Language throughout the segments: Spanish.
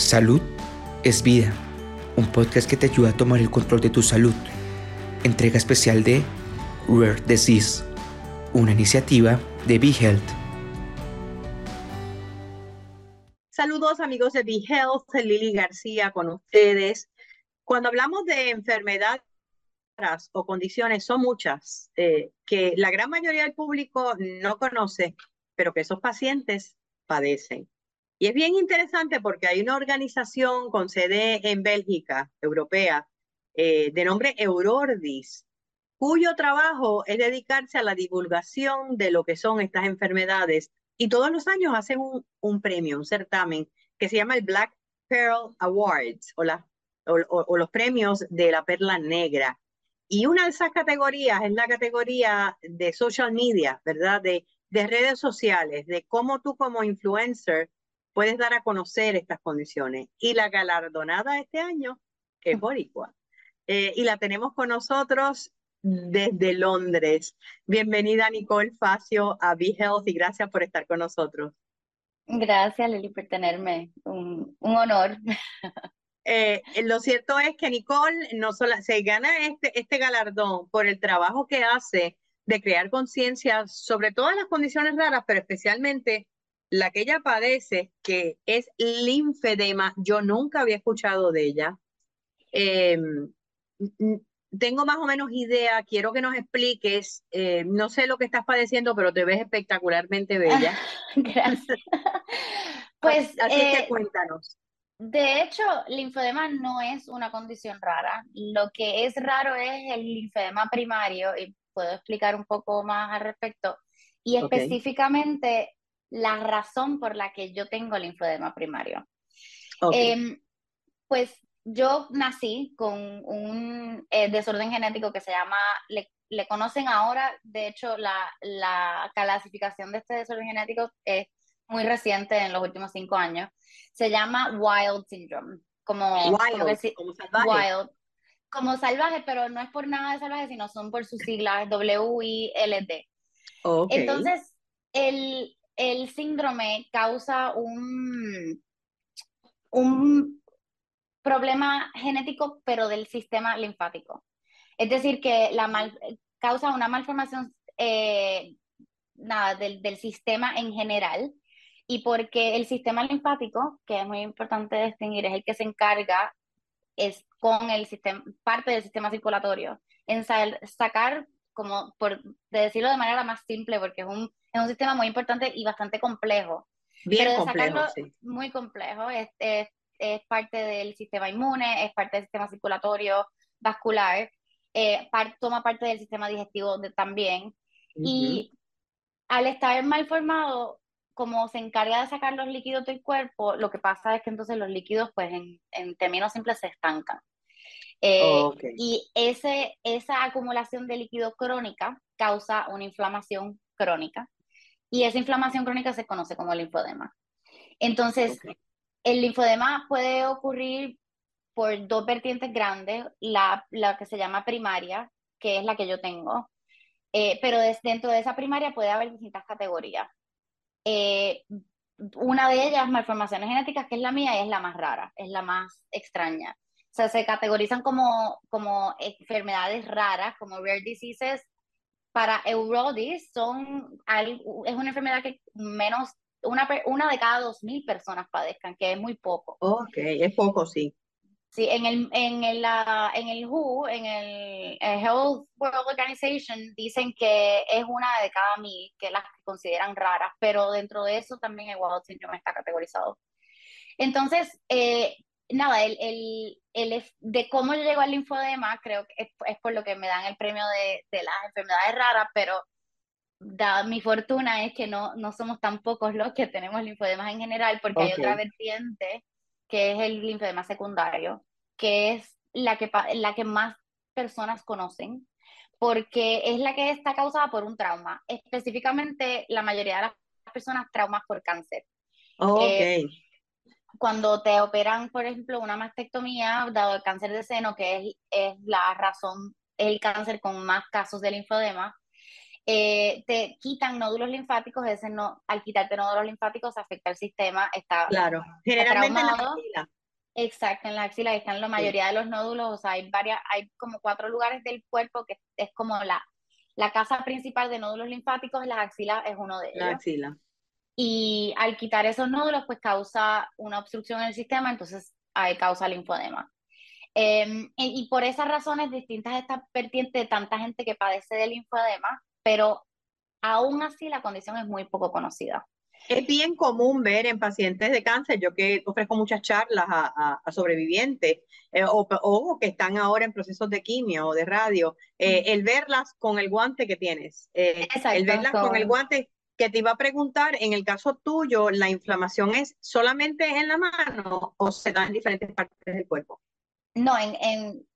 Salud es vida, un podcast que te ayuda a tomar el control de tu salud. Entrega especial de Rare Disease, una iniciativa de BeHealth. Saludos amigos de BeHealth, Lili García con ustedes. Cuando hablamos de enfermedades o condiciones, son muchas eh, que la gran mayoría del público no conoce, pero que esos pacientes padecen. Y es bien interesante porque hay una organización con sede en Bélgica, europea, eh, de nombre Eurordis, cuyo trabajo es dedicarse a la divulgación de lo que son estas enfermedades. Y todos los años hacen un, premio, un certamen, que se llama el Black Pearl Awards o, la, o, los premios de la perla negra. Y una de esas categorías es la categoría de social media, ¿verdad? De, de redes sociales, de cómo tú como influencer puedes dar a conocer estas condiciones. Y la galardonada este año es Boricua. Eh, y la tenemos con nosotros desde Londres. Bienvenida Nicole Facio a Be Health y gracias por estar con nosotros. Gracias Lili por tenerme, un, un honor. Eh, lo cierto es que Nicole no solo se gana este, este galardón por el trabajo que hace de crear conciencia sobre todas las condiciones raras, pero especialmente la que ella padece, que es linfedema, yo nunca había escuchado de ella. Em, tengo más o menos idea, quiero que nos expliques, eh, no sé lo que estás padeciendo, pero te ves espectacularmente bella. Gracias. Pues, así que eh, cuéntanos. De hecho, linfedema no es una condición rara. Lo que es raro es el linfedema primario, y puedo explicar un poco más al respecto. Y específicamente la razón por la que yo tengo linfedema primario. Em, pues yo nací con un eh, desorden genético que se llama, le, conocen ahora, de hecho la, la, clasificación de este desorden genético es muy reciente en los últimos cinco años, se llama Wild Syndrome, como, wild, como, salvaje. como salvaje, pero no es por nada de salvaje, sino son por sus siglas W-I-L-D. Entonces, el, el síndrome causa un, un problema genético, pero del sistema linfático. Es decir, que la mal, causa una malformación eh, nada, del, del, sistema en general. Y porque el sistema linfático, que es muy importante distinguir, es el que se encarga, es con el sistema, parte del sistema circulatorio, en sacar, como por decirlo de manera más simple, porque es un es un sistema muy importante y bastante complejo. Bien Pero de complejo, muy complejo, es, es, es, parte del sistema inmune, es parte del sistema circulatorio, vascular, eh, toma parte del sistema digestivo de, también. Y al estar mal formado, como se encarga de sacar los líquidos del cuerpo, lo que pasa es que entonces los líquidos, pues en, en términos simples, se estancan. Eh, y ese, esa acumulación de líquido crónica causa una inflamación crónica y esa inflamación crónica se conoce como linfodema. Entonces, el linfodema puede ocurrir por dos vertientes grandes, la, la que se llama primaria, que es la que yo tengo, eh, pero dentro de esa primaria puede haber distintas categorías. Eh, una de ellas, malformaciones genéticas, que es la mía, y es la más rara, es la más extraña. O sea, se categorizan como, como enfermedades raras, como rare diseases, para Eurodis son, es una enfermedad que menos, una, una de cada dos mil personas padezcan, que es muy poco. Ok, es poco, sí. Sí, en el, en el, en el WHO, en el, Health World Organization, dicen que es una de cada mil que las consideran raras, pero dentro de eso también el Wild Syndrome está categorizado. Entonces, eh, nada, el, el, el, de cómo yo llego al linfodema, creo que es, por lo que me dan el premio de, de las enfermedades raras, pero da, mi fortuna es que no, no somos tan pocos los que tenemos linfodemas en general, porque hay otra vertiente que es el linfodema secundario, que es la que, la que más personas conocen, porque es la que está causada por un trauma, específicamente la mayoría de las personas traumas por cáncer. okay cuando te operan, por ejemplo, una mastectomía, dado el cáncer de seno, que es, es la razón, el cáncer con más casos de linfodema, eh, te quitan nódulos linfáticos, ese no, al quitarte nódulos linfáticos afecta el sistema, está, claro, generalmente en la axila. Exacto, en la axila están la mayoría de los nódulos, o sea, hay varias, hay como cuatro lugares del cuerpo que es como la, la casa principal de nódulos linfáticos, las axilas es uno de ellos. La axila. Y al quitar esos nódulos, pues causa una obstrucción en el sistema, entonces hay causa linfodema. Em, y por esas razones distintas esta vertiente de tanta gente que padece de linfodema, pero aún así la condición es muy poco conocida. Es bien común ver en pacientes de cáncer, yo que ofrezco muchas charlas a, sobrevivientes eh, o, que están ahora en procesos de quimio o de radio, eh, el verlas con el guante que tienes, eh, el verlas con el guante que te iba a preguntar, en el caso tuyo, ¿la inflamación es solamente en la mano o se da en diferentes partes del cuerpo? No, en, en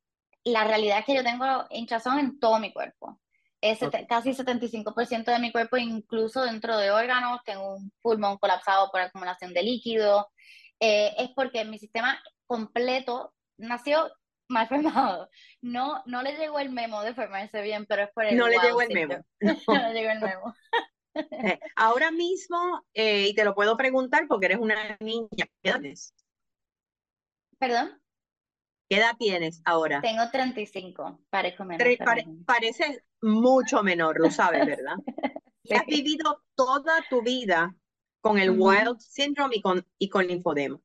la realidad es que yo tengo hinchazón en todo mi cuerpo es casi 75% de mi cuerpo, incluso dentro de órganos, tengo un pulmón colapsado por acumulación de líquido, eh, es porque mi sistema completo nació mal formado. No, no le llegó el memo de formarse bien, pero es por el... No le llegó el memo. No. le llegó el memo. Eh, ahora mismo, eh, y te lo puedo preguntar porque eres una niña, ¿qué edad tienes? ¿Perdón? ¿Qué edad tienes ahora? Tengo 35, parezco menos. parece mucho menor, lo sabes, ¿verdad? has vivido toda tu vida con el Wild Syndrome y con, y con linfodema.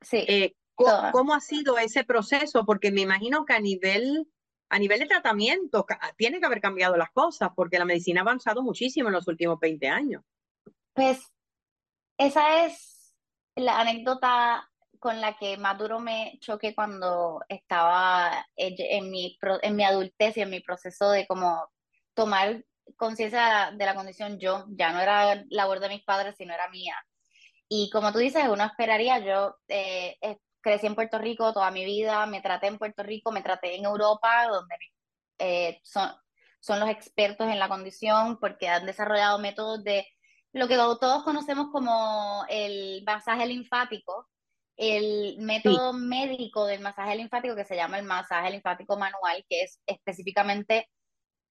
Sí. Eh, ¿cómo, ha sido ese proceso? Porque me imagino que a nivel, a nivel de tratamiento tiene que haber cambiado las cosas, porque la medicina ha avanzado muchísimo en los últimos 20 años. Pues esa es la anécdota con la que más duro me choqué cuando estaba en mi, en mi adultez y en mi proceso de como tomar conciencia de la condición yo, ya no era labor de mis padres, sino era mía. Y como tú dices, uno esperaría, yo eh, crecí en Puerto Rico toda mi vida, me traté en Puerto Rico, me traté en Europa, donde eh, son, son los expertos en la condición porque han desarrollado métodos de lo que todos conocemos como el masaje linfático, el método médico del masaje linfático que se llama el masaje linfático manual, que es específicamente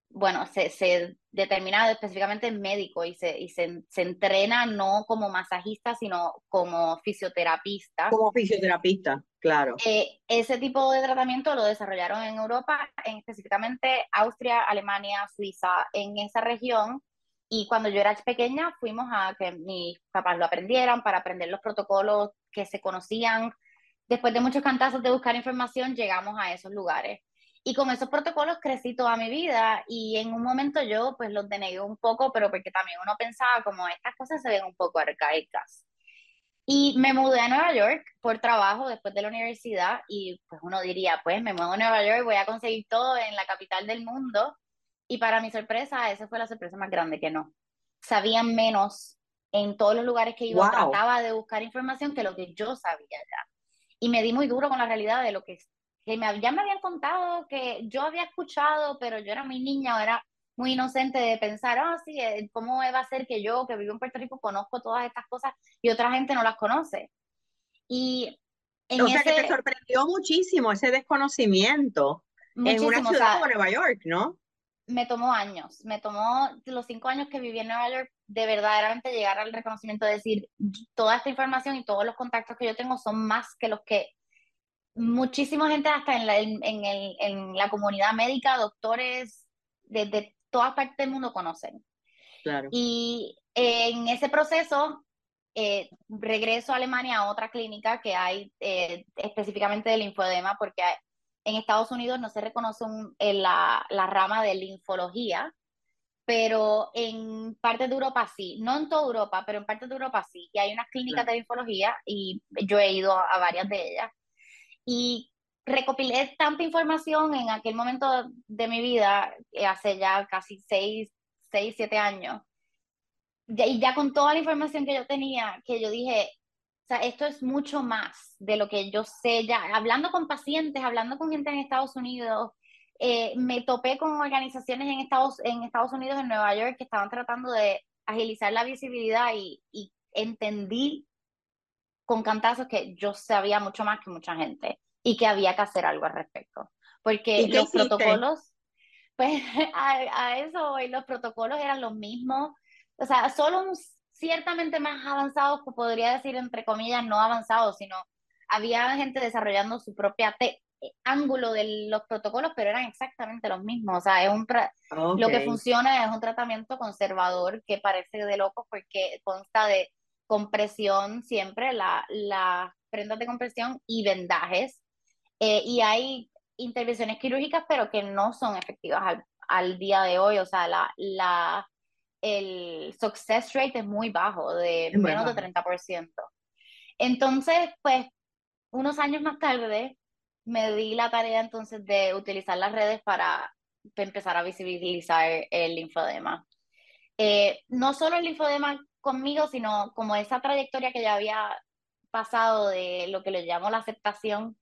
bueno, se, se determina específicamente en médico y, se, y se, se, entrena no como masajista, sino como fisioterapista. Como fisioterapista, claro. Eh, ese tipo de tratamiento lo desarrollaron en Europa, en específicamente Austria, Alemania, Suiza, en esa región. Y cuando yo era pequeña, fuimos a que mis papás lo aprendieran para aprender los protocolos que se conocían. Después de muchos cantazos de buscar información, llegamos a esos lugares. Y con esos protocolos crecí toda mi vida y en un momento yo pues los denegué un poco, pero porque también uno pensaba como estas cosas se ven un poco arcaicas. Y me mudé a Nueva York por trabajo después de la universidad y pues uno diría, pues me muevo a Nueva York, voy a conseguir todo en la capital del mundo. Y para mi sorpresa, esa fue la sorpresa más grande que no. Sabían menos en todos los lugares que iba, trataba de buscar información que lo que yo sabía ya. Y me di muy duro con la realidad de lo que que me, ya me habían contado que yo había escuchado, pero yo era muy niña, era muy inocente de pensar, ah, sí, eh, ¿cómo va a ser que yo, que vivo en Puerto Rico, conozco todas estas cosas y otra gente no las conoce? Y en o sea que te sorprendió muchísimo ese desconocimiento en una ciudad como Nueva York, ¿no? Me tomó años, me tomó los cinco años que viví en Nueva York de verdaderamente llegar al reconocimiento de decir, toda esta información y todos los contactos que yo tengo son más que los que muchísima gente hasta en la, en, el, en la comunidad médica, doctores de, todas partes del mundo conocen. Claro. Y en ese proceso eh, regreso a Alemania a otra clínica que hay eh, específicamente de linfodema, porque en Estados Unidos no se reconoce la, la, rama de linfología, pero en partes de Europa sí, no en toda Europa, pero en partes de Europa sí, y hay unas clínicas de linfología y yo he ido a varias de ellas y recopilé tanta información en aquel momento de mi vida, eh, hace ya casi seis, seis, siete años, y ya con toda la información que yo tenía, que yo dije, o sea, esto es mucho más de lo que yo sé ya. Hablando con pacientes, hablando con gente en Estados Unidos, eh, me topé con organizaciones en Estados, en Estados Unidos, en Nueva York, que estaban tratando de agilizar la visibilidad y, y entendí con cantazos que yo sabía mucho más que mucha gente y que había que hacer algo al respecto. Porque los protocolos, pues a, eso y los protocolos eran los mismos, o sea, solo ciertamente más avanzados, podría decir entre comillas, no avanzados, sino había gente desarrollando su propia eh, ángulo de los protocolos, pero eran exactamente los mismos. O sea, es un lo que funciona es un tratamiento conservador que parece de loco porque consta de compresión siempre, las la prendas de compresión y vendajes. Eh, y hay intervenciones quirúrgicas, pero que no son efectivas al, al día de hoy. O sea, la, la, el success rate es muy bajo, de menos de 30%. Entonces, pues, unos años más tarde, me di la tarea entonces de utilizar las redes para empezar a visibilizar el linfodema. Eh, no solo el linfodema conmigo, sino como esa trayectoria que ya había pasado de lo que le llamo la aceptación,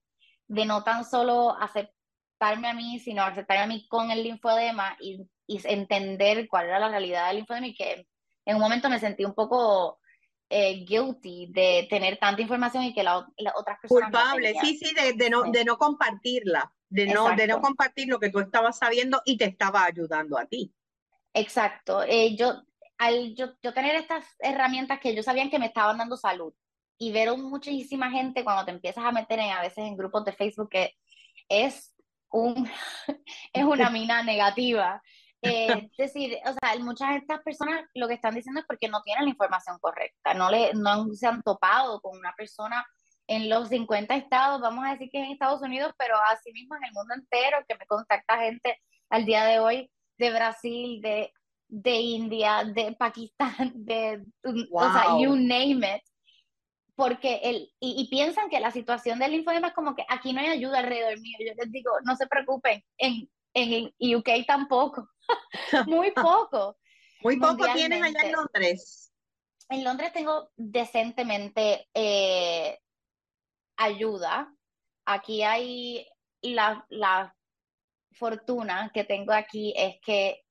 de no tan solo aceptarme a mí, sino aceptarme a mí con el linfodema y, y entender cuál era la realidad del linfodema y que en un momento me sentí un poco eh, guilty de tener tanta información y que las otras personas. Culpable, sí, sí, de, no, de no compartirla, de no, de no compartir lo que tú estabas sabiendo y te estaba ayudando a ti. Exacto. Eh, yo, al yo, yo tener estas herramientas que yo sabían que me estaban dando salud y ver muchísima gente cuando te empiezas a meter en a veces en grupos de Facebook que es un es una mina negativa. Eh, es decir, o sea, muchas de estas personas lo que están diciendo es porque no tienen la información correcta, no, le, no se han topado con una persona en los 50 estados, vamos a decir que en Estados Unidos, pero asimismo en el mundo entero, que me contacta gente al día de hoy de Brasil, de, de India, de Pakistán, de, o sea, you name it. Porque el, y, y, piensan que la situación del linfodema es como que aquí no hay ayuda alrededor mío. Yo les digo, no se preocupen, en, en UK tampoco. Muy poco. Muy poco tienes allá en Londres. En Londres tengo decentemente eh, ayuda. Aquí hay la, la, fortuna que tengo aquí es que,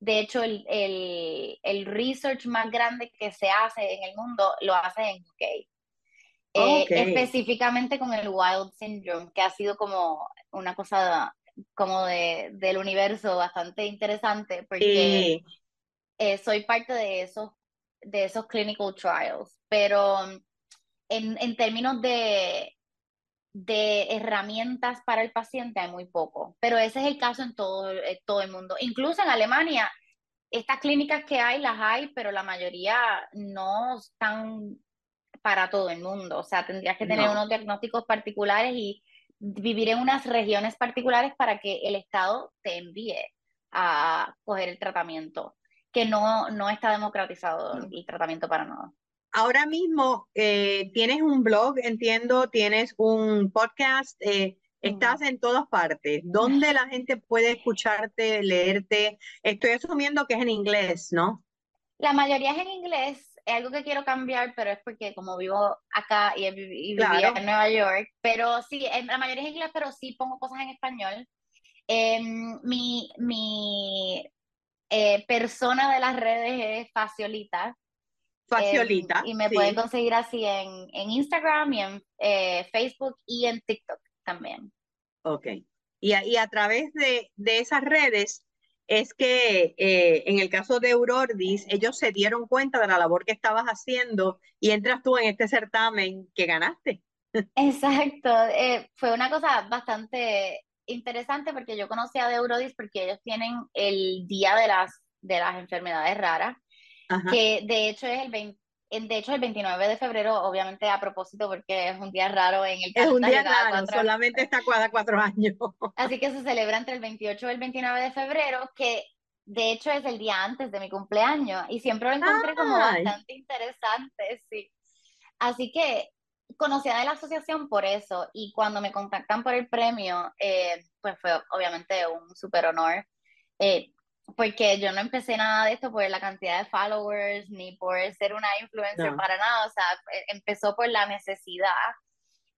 de hecho, el, el, el, research más grande que se hace en el mundo lo hace en UK. Eh, específicamente con el Wild Syndrome, que ha sido como una cosa como de, del universo bastante interesante porque eh, soy parte de esos, de esos clinical trials, pero en, en términos de, de herramientas para el paciente hay muy poco, pero ese es el caso en todo, todo el mundo. Incluso en Alemania, estas clínicas que hay, las hay, pero la mayoría no están para todo el mundo. O sea, tendrías que tener unos diagnósticos particulares y vivir en unas regiones particulares para que el Estado te envíe a coger el tratamiento, que no, no está democratizado el tratamiento para nada. Ahora mismo eh, tienes un blog, entiendo, tienes un podcast, eh, estás en todas partes. ¿Dónde la gente puede escucharte, leerte? Estoy asumiendo que es en inglés, ¿no? La mayoría es en inglés, algo que quiero cambiar, pero es porque como vivo acá y, vivía en Nueva York, pero sí, en, la mayoría es inglés, pero sí pongo cosas en español. Em, mi mi eh, persona de las redes es Faciolita. Faciolita. Em, y me pueden conseguir así en, en Instagram y en eh, Facebook y en TikTok también. Ok. Y a, y a través de, de esas redes, es que eh, en el caso de Eurordis, ellos se dieron cuenta de la labor que estabas haciendo y entras tú en este certamen que ganaste. Exacto, eh, fue una cosa bastante interesante porque yo conocí a Eurodis porque ellos tienen el Día de las, de las Enfermedades Raras, que de hecho es el 20, de hecho, el 29 de febrero, obviamente a propósito, porque es un día raro en el Es un día raro, solamente está cada cuatro años. Así que se celebra entre el 28 y el 29 de febrero, que de hecho es el día antes de mi cumpleaños, y siempre lo encontré como bastante interesante, sí. Así que conocía de la asociación por eso, y cuando me contactan por el premio, eh, pues fue obviamente un súper honor. Eh, porque yo no empecé nada de esto por la cantidad de followers ni por ser una influencer para nada, o sea, e, empezó por la necesidad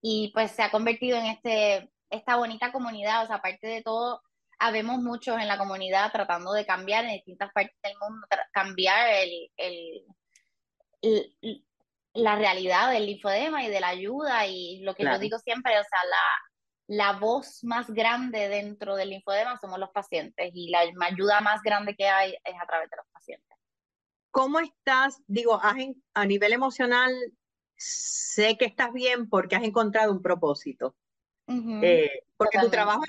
y pues se ha convertido en este, esta bonita comunidad, o sea, aparte de todo, habemos muchos en la comunidad tratando de cambiar en distintas partes del mundo, cambiar el, el, la realidad del linfodema y de la ayuda y lo que yo digo siempre, o sea, la, la voz más grande dentro del linfodema somos los pacientes y la ayuda más grande que hay es a través de los pacientes. ¿Cómo estás, digo, a nivel emocional, sé que estás bien porque has encontrado un propósito. Eh, porque tu trabajo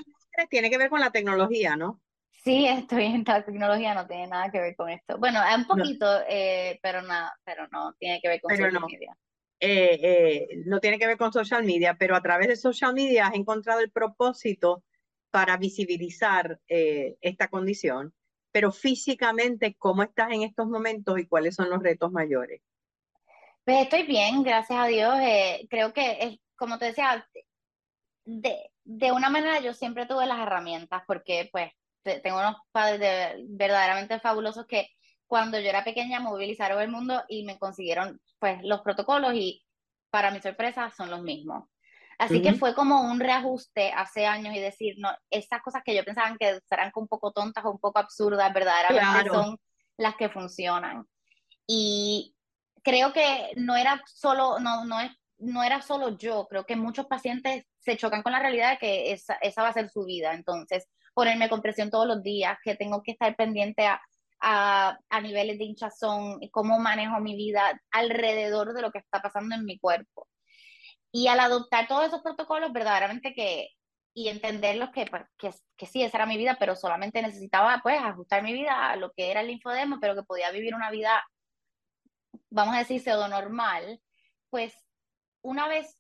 tiene que ver con la tecnología, ¿no? Sí, estoy en la tecnología, no tiene nada que ver con esto. Bueno, un poquito, eh, pero nada, pero no tiene que ver con social media. Eh, eh, no tiene que ver con social media, pero a través de social media has encontrado el propósito para visibilizar esta condición. Pero físicamente, ¿cómo estás en estos momentos y cuáles son los retos mayores? Pues estoy bien, gracias a Dios. creo que, es, como te decía, de, de una manera yo siempre tuve las herramientas porque pues tengo unos padres verdaderamente fabulosos que cuando yo era pequeña movilizaron el mundo y me consiguieron pues los protocolos y para mi sorpresa son los mismos. Así que fue como un reajuste hace años y decir, no, esas cosas que yo pensaba que serán un poco tontas o un poco absurdas, verdaderamente son las que funcionan. Y creo que no era solo, no, no, es, no era solo yo, creo que muchos pacientes se chocan con la realidad de que esa, esa va a ser su vida. Entonces, ponerme con presión todos los días, que tengo que estar pendiente a, a, a, niveles de hinchazón, cómo manejo mi vida alrededor de lo que está pasando en mi cuerpo. Y al adoptar todos esos protocolos, verdaderamente que, y entenderlos que, pues, que, que, sí, esa era mi vida, pero solamente necesitaba pues ajustar mi vida a lo que era el linfodema, pero que podía vivir una vida, vamos a decir, pseudo normal, pues una vez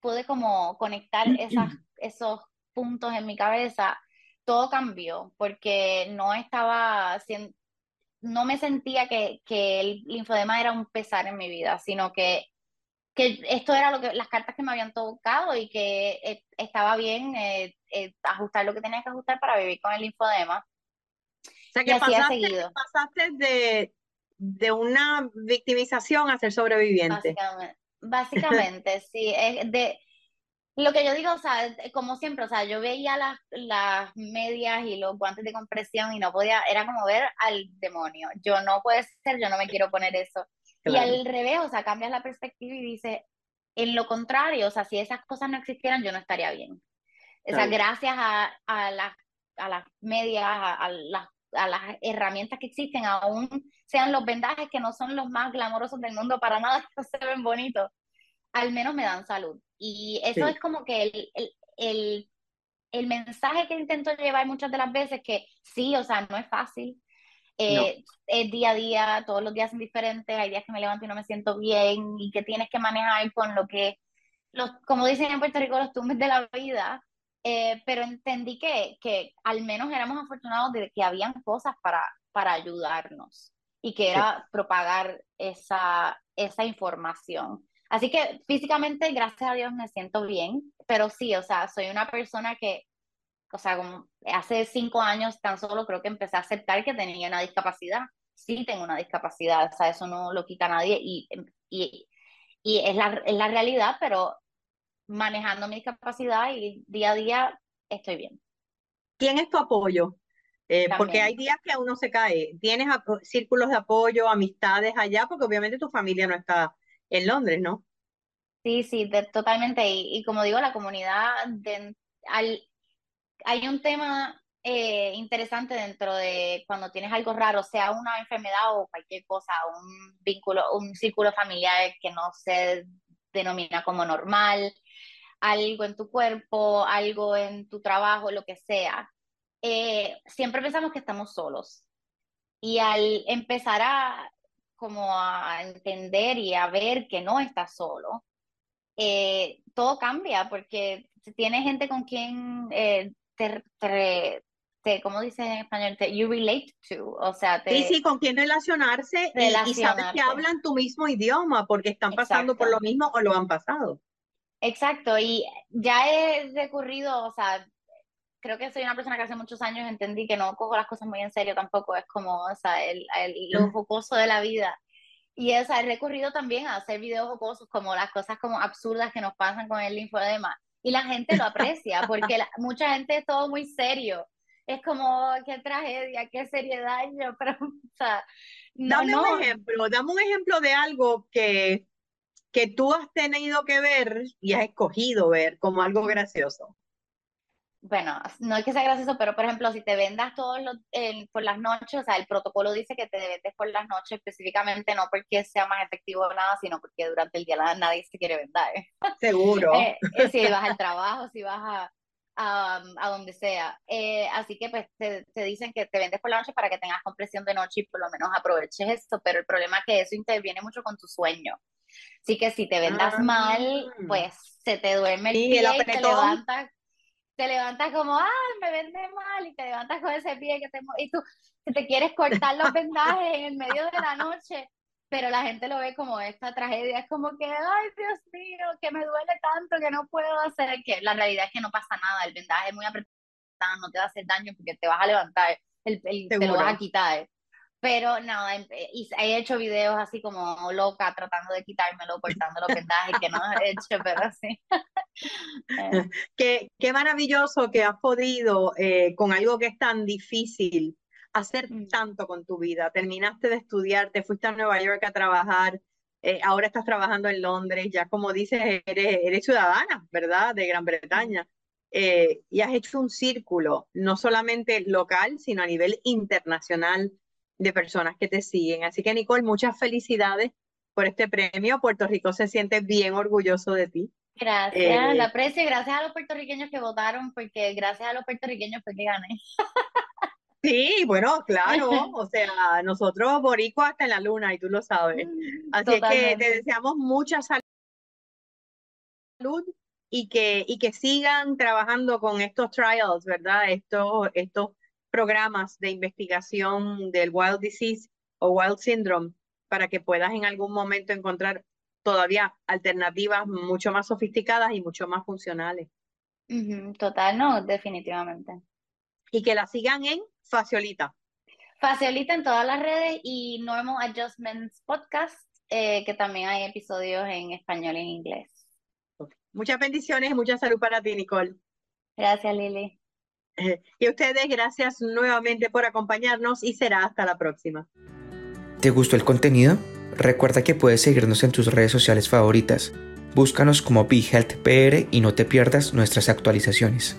pude como conectar esas, esos puntos en mi cabeza, todo cambió porque no estaba, no me sentía que, que el linfodema era un pesar en mi vida, sino que, que esto era lo que, las cartas que me habían tocado y que eh, estaba bien eh, eh, ajustar lo que tenía que ajustar para vivir con el linfodema. O sea que pasaste, pasaste de, de una victimización a ser sobreviviente. Básicamente, básicamente sí. De, lo que yo digo, o sea, eh, como siempre, o sea, yo veía las, las medias y los guantes de compresión y no podía, era como ver al demonio. Yo no puede ser, yo no me quiero poner eso. Y al revés, o sea, cambias la perspectiva y dices, en lo contrario, o sea, si esas cosas no existieran, yo no estaría bien. O sea, gracias a, a, las, a las medias, a, las, a las herramientas que existen, aún sean los vendajes que no son los más glamorosos del mundo para nada, no se ven bonitos, al menos me dan salud. Y eso es como que el, el, el, el, mensaje que intento llevar muchas de las veces, que sí, o sea, no es fácil. Eh, es día a día, todos los días son diferentes, hay días que me levanto y no me siento bien y que tienes que manejar con lo que, los, como dicen en Puerto Rico, los tumbes de la vida. Eh, pero entendí que, que al menos éramos afortunados de que habían cosas para, para ayudarnos y que era propagar esa, esa información. Así que físicamente, gracias a Dios, me siento bien, pero sí, o sea, soy una persona que, o sea, como hace cinco años tan solo creo que empecé a aceptar que tenía una discapacidad. Sí tengo una discapacidad, o sea, eso no lo quita nadie y, y, y es, la, es la realidad, pero manejando mi discapacidad y día a día estoy bien. ¿Quién es tu apoyo? Eh, porque hay días que uno se cae. ¿Tienes círculos de apoyo, amistades allá? Porque obviamente tu familia no está en Londres, ¿no? Sí, sí, totalmente. Y, como digo, la comunidad, de, hay un tema eh, interesante dentro de cuando tienes algo raro, sea una enfermedad o cualquier cosa, un vínculo, un círculo familiar que no se denomina como normal, algo en tu cuerpo, algo en tu trabajo, lo que sea. Eh, siempre pensamos que estamos solos. Y al empezar a como a entender y a ver que no estás solo, eh, todo cambia porque tienes gente con quien eh, te, te, ¿cómo dice en español? Te, you relate to, o sea, te, Sí, sí, con quien relacionarse, y, sabes que hablan tu mismo idioma porque están pasando por lo mismo o lo han pasado. Exacto, y ya he recurrido, o sea, creo que soy una persona que hace muchos años entendí que no cojo las cosas muy en serio tampoco, es como, o sea, el, el, lo jocoso de la vida. Y o sea, he recurrido también a hacer videos jocosos como las cosas como absurdas que nos pasan con el linfodema. Y la gente lo aprecia, porque mucha gente es todo muy serio. Es como, qué tragedia, qué seriedad, yo, pero, o sea, dame un ejemplo, dame un ejemplo de algo que, que tú has tenido que ver y has escogido ver como algo gracioso. Bueno, no es que sea gracioso, pero por ejemplo, si te vendas todos los, por las noches, o sea, el protocolo dice que te vendes por las noches específicamente, no porque sea más efectivo o nada, sino porque durante el día nadie se quiere vender. Seguro. Eh, eh, si vas al trabajo, si vas a, a, a donde sea. Eh, así que pues te, te, dicen que te vendes por la noche para que tengas compresión de noche y por lo menos aproveches eso, pero el problema es que eso interviene mucho con tu sueño. Así que si te vendas mal, ah. pues se te duerme el pie y te levantas te levantas como, ah, me vende mal, y te levantas con ese pie que te, y tú te quieres cortar los vendajes en el medio de la noche, pero la gente lo ve como esta tragedia, es como que, ay, Dios mío, que me duele tanto que no puedo hacer, que la realidad es que no pasa nada, el vendaje es muy apretado, no te va a hacer daño porque te vas a levantar, el, el te lo vas a quitar. Pero no, em, eh, he hecho videos así como loca tratando de quitármelo, cortando los vendajes que no he hecho, pero sí. Eh. qué, qué maravilloso que has podido, eh, con algo que es tan difícil, hacer mm. tanto con tu vida. Terminaste de estudiar, te fuiste a Nueva York a trabajar, ahora estás trabajando en Londres, ya como dices, eres, eres ciudadana, ¿verdad? De Gran Bretaña. y has hecho un círculo, no solamente local, sino a nivel internacional de personas que te siguen. Así que Nicole, muchas felicidades por este premio. Puerto Rico se siente bien orgulloso de ti. Gracias, eh, lo aprecio y gracias a los puertorriqueños que votaron, porque gracias a los puertorriqueños fue que gané. Sí, bueno, claro, o sea, nosotros boricua hasta en la luna y tú lo sabes. Mm, Así que te deseamos mucha salud y que, y que sigan trabajando con estos trials, ¿verdad? Estos, estos programas de investigación del Wild Disease o Wild Syndrome para que puedas en algún momento encontrar todavía alternativas mucho más sofisticadas y mucho más funcionales. Total, no, definitivamente. Y que la sigan en Faciolita. Faciolita en todas las redes y Normal Adjustments Podcast, eh, que también hay episodios en español y en inglés. Muchas bendiciones y mucha salud para ti, Nicole. Gracias, Lili. Y a ustedes, gracias nuevamente por acompañarnos y será hasta la próxima. ¿Te gustó el contenido? Recuerda que puedes seguirnos en tus redes sociales favoritas. Búscanos como BeHealthPR y no te pierdas nuestras actualizaciones.